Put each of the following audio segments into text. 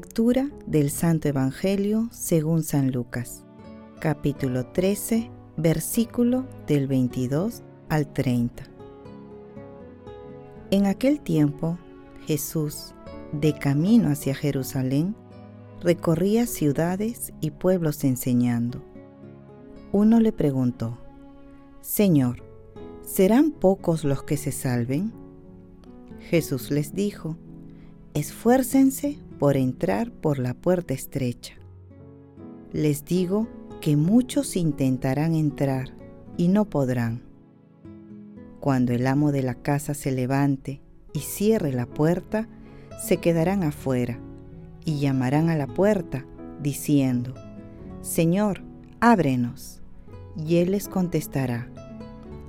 Lectura del Santo Evangelio según San Lucas, capítulo 13, versículo del 22 al 30. En aquel tiempo, Jesús, de camino hacia Jerusalén, recorría ciudades y pueblos enseñando. Uno le preguntó, Señor, ¿serán pocos los que se salven? Jesús les dijo, Esfuércense por entrar por la puerta estrecha. Les digo que muchos intentarán entrar y no podrán. Cuando el amo de la casa se levante y cierre la puerta, se quedarán afuera y llamarán a la puerta diciendo, Señor, ábrenos. Y él les contestará,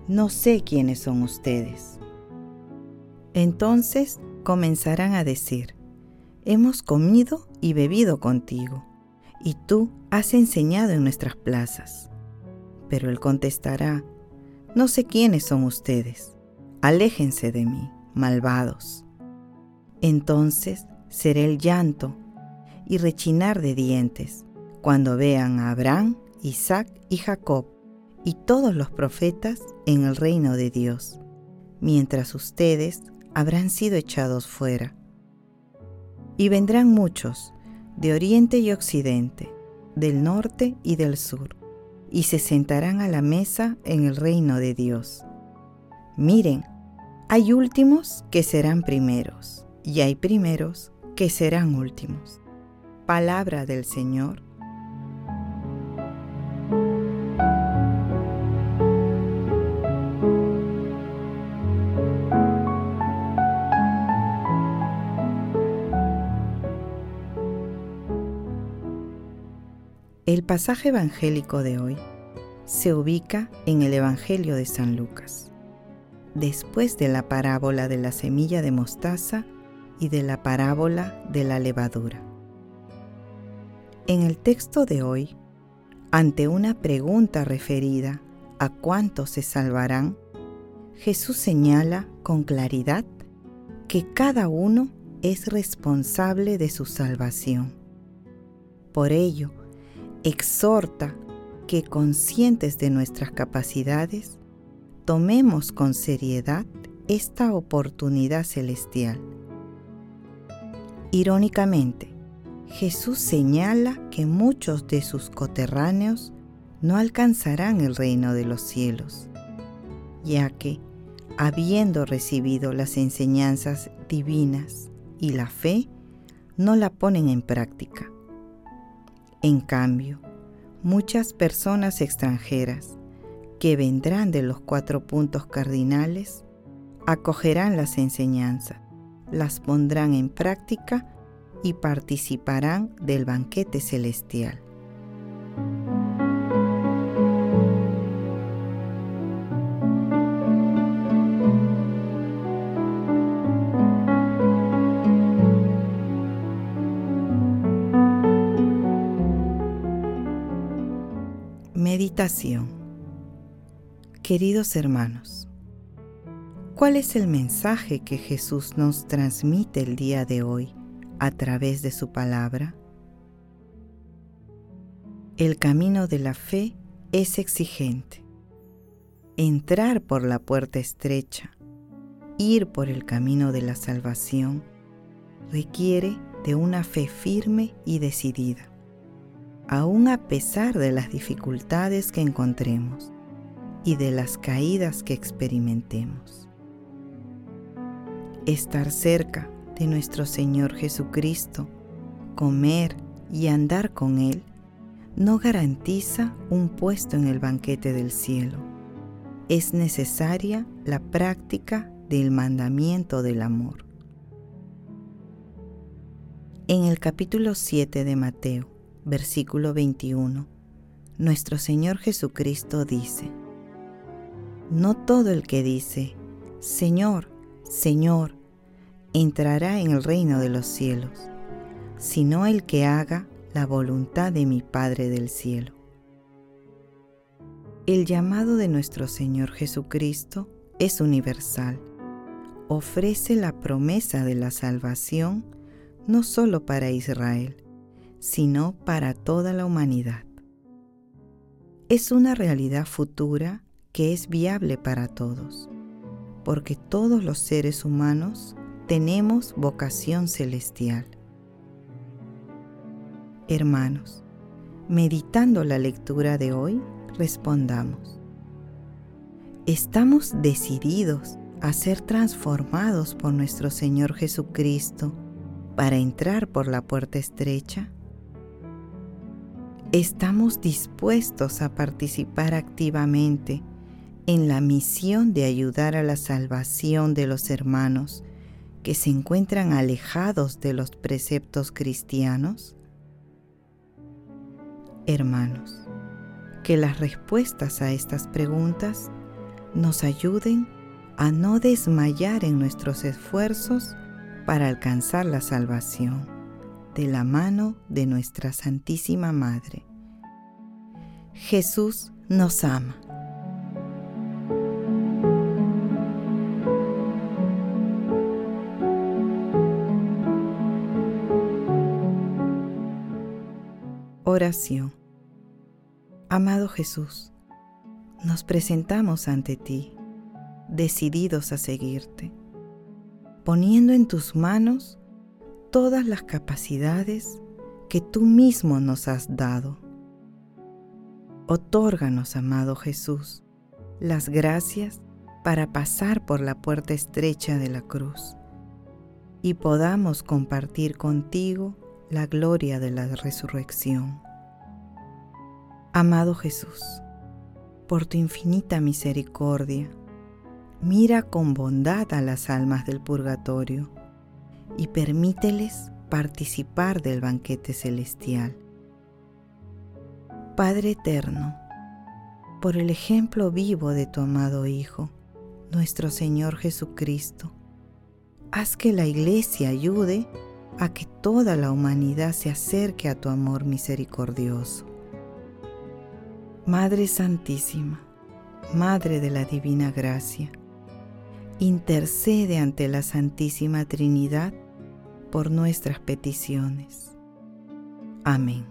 no sé quiénes son ustedes. Entonces comenzarán a decir, hemos comido y bebido contigo, y tú has enseñado en nuestras plazas. Pero él contestará, no sé quiénes son ustedes, aléjense de mí, malvados. Entonces será el llanto y rechinar de dientes cuando vean a Abraham, Isaac y Jacob y todos los profetas en el reino de Dios, mientras ustedes habrán sido echados fuera y vendrán muchos, de oriente y occidente, del norte y del sur, y se sentarán a la mesa en el reino de Dios. Miren, hay últimos que serán primeros, y hay primeros que serán últimos. Palabra del Señor pasaje evangélico de hoy se ubica en el Evangelio de San Lucas, después de la parábola de la semilla de mostaza y de la parábola de la levadura. En el texto de hoy, ante una pregunta referida a cuántos se salvarán, Jesús señala con claridad que cada uno es responsable de su salvación. Por ello, exhorta que conscientes de nuestras capacidades, tomemos con seriedad esta oportunidad celestial. Irónicamente, Jesús señala que muchos de sus coterráneos no alcanzarán el reino de los cielos, ya que, habiendo recibido las enseñanzas divinas y la fe, no la ponen en práctica. En cambio, muchas personas extranjeras que vendrán de los cuatro puntos cardinales acogerán las enseñanzas, las pondrán en práctica y participarán del banquete celestial. Queridos hermanos, ¿cuál es el mensaje que Jesús nos transmite el día de hoy a través de su palabra? El camino de la fe es exigente. Entrar por la puerta estrecha, ir por el camino de la salvación, requiere de una fe firme y decidida aún a pesar de las dificultades que encontremos y de las caídas que experimentemos. Estar cerca de nuestro Señor Jesucristo, comer y andar con Él, no garantiza un puesto en el banquete del cielo. Es necesaria la práctica del mandamiento del amor. En el capítulo 7 de Mateo, versículo 21, nuestro Señor Jesucristo dice, No todo el que dice, Señor, Señor, entrará en el reino de los cielos, sino el que haga la voluntad de mi Padre del cielo. El llamado de nuestro Señor Jesucristo es universal. Ofrece la promesa de la salvación no solo para Israel, sino para toda la humanidad. Es una realidad futura que es viable para todos, porque todos los seres humanos tenemos vocación celestial. Hermanos, meditando la lectura de hoy, respondamos. ¿Estamos decididos a ser transformados por nuestro Señor Jesucristo para entrar por la puerta estrecha? Estamos dispuestos a participar activamente en la misión de ayudar a la salvación de los hermanos que se encuentran alejados de los preceptos cristianos? Hermanos, que las respuestas a estas preguntas nos ayuden a no desmayar en nuestros esfuerzos para alcanzar la salvación de la mano de nuestra Santísima Madre. Jesús nos ama. Oración. Amado Jesús, nos presentamos ante ti, decididos a seguirte, poniendo en tus manos todas las capacidades que tú mismo nos has dado. Otórganos, amado Jesús, las gracias para pasar por la puerta estrecha de la cruz y podamos compartir contigo la gloria de la resurrección. Amado Jesús, por tu infinita misericordia, mira con bondad a las almas del purgatorio y permíteles participar del banquete celestial. Padre eterno, por el ejemplo vivo de tu amado Hijo, nuestro Señor Jesucristo, haz que la Iglesia ayude a que toda la humanidad se acerque a tu amor misericordioso. Madre Santísima, Madre de la Divina Gracia, intercede ante la Santísima Trinidad por nuestras peticiones. Amén.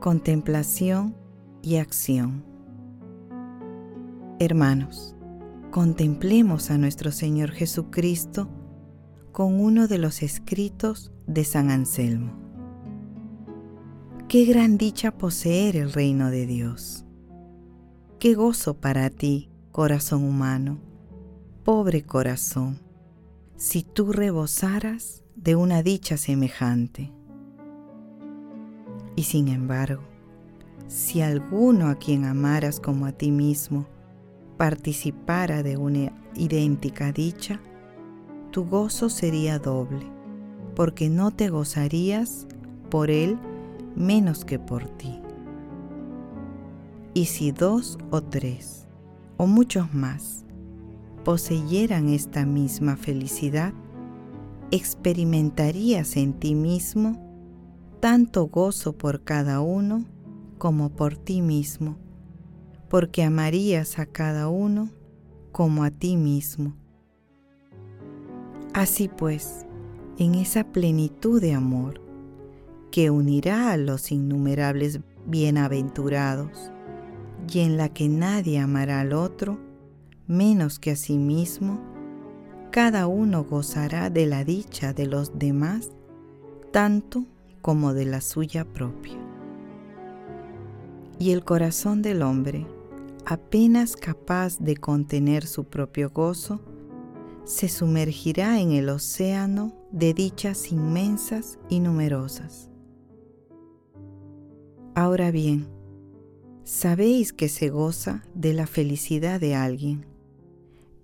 Contemplación y acción. Hermanos, contemplemos a nuestro Señor Jesucristo con uno de los escritos de San Anselmo. Qué gran dicha poseer el reino de Dios. Qué gozo para ti, corazón humano, pobre corazón, si tú rebosaras de una dicha semejante. Y sin embargo, si alguno a quien amaras como a ti mismo participara de una idéntica dicha, tu gozo sería doble, porque no te gozarías por él menos que por ti. Y si dos o tres, o muchos más, poseyeran esta misma felicidad, experimentarías en ti mismo tanto gozo por cada uno como por ti mismo, porque amarías a cada uno como a ti mismo. Así pues, en esa plenitud de amor que unirá a los innumerables bienaventurados y en la que nadie amará al otro menos que a sí mismo, cada uno gozará de la dicha de los demás tanto como de la suya propia. Y el corazón del hombre, apenas capaz de contener su propio gozo, se sumergirá en el océano de dichas inmensas y numerosas. Ahora bien, sabéis que se goza de la felicidad de alguien,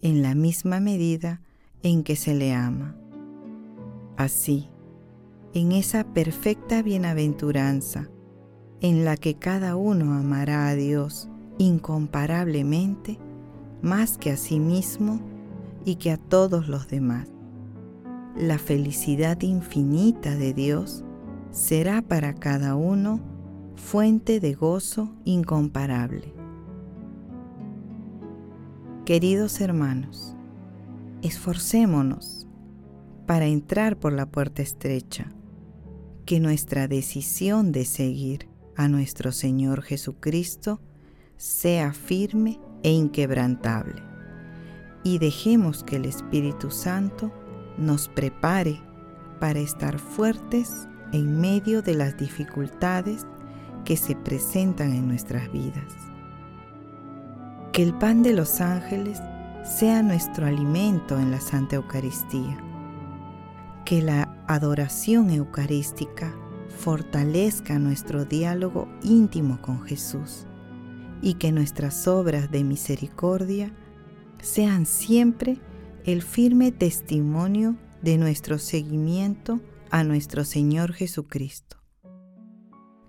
en la misma medida en que se le ama. Así, en esa perfecta bienaventuranza, en la que cada uno amará a Dios incomparablemente más que a sí mismo y que a todos los demás. La felicidad infinita de Dios será para cada uno fuente de gozo incomparable. Queridos hermanos, esforcémonos para entrar por la puerta estrecha, que nuestra decisión de seguir a nuestro Señor Jesucristo sea firme e inquebrantable, y dejemos que el Espíritu Santo nos prepare para estar fuertes en medio de las dificultades que se presentan en nuestras vidas. Que el pan de los ángeles sea nuestro alimento en la Santa Eucaristía. Que la adoración eucarística fortalezca nuestro diálogo íntimo con Jesús y que nuestras obras de misericordia sean siempre el firme testimonio de nuestro seguimiento a nuestro Señor Jesucristo.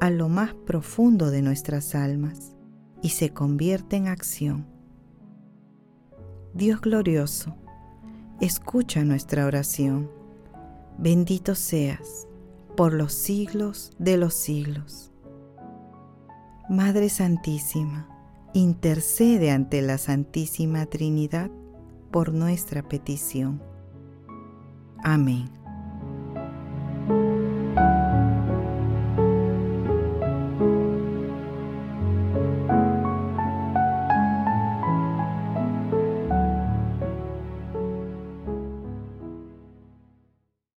a lo más profundo de nuestras almas y se convierta en acción. Dios glorioso, escucha nuestra oración. Bendito seas por los siglos de los siglos. Madre Santísima, intercede ante la Santísima Trinidad por nuestra petición. Amém.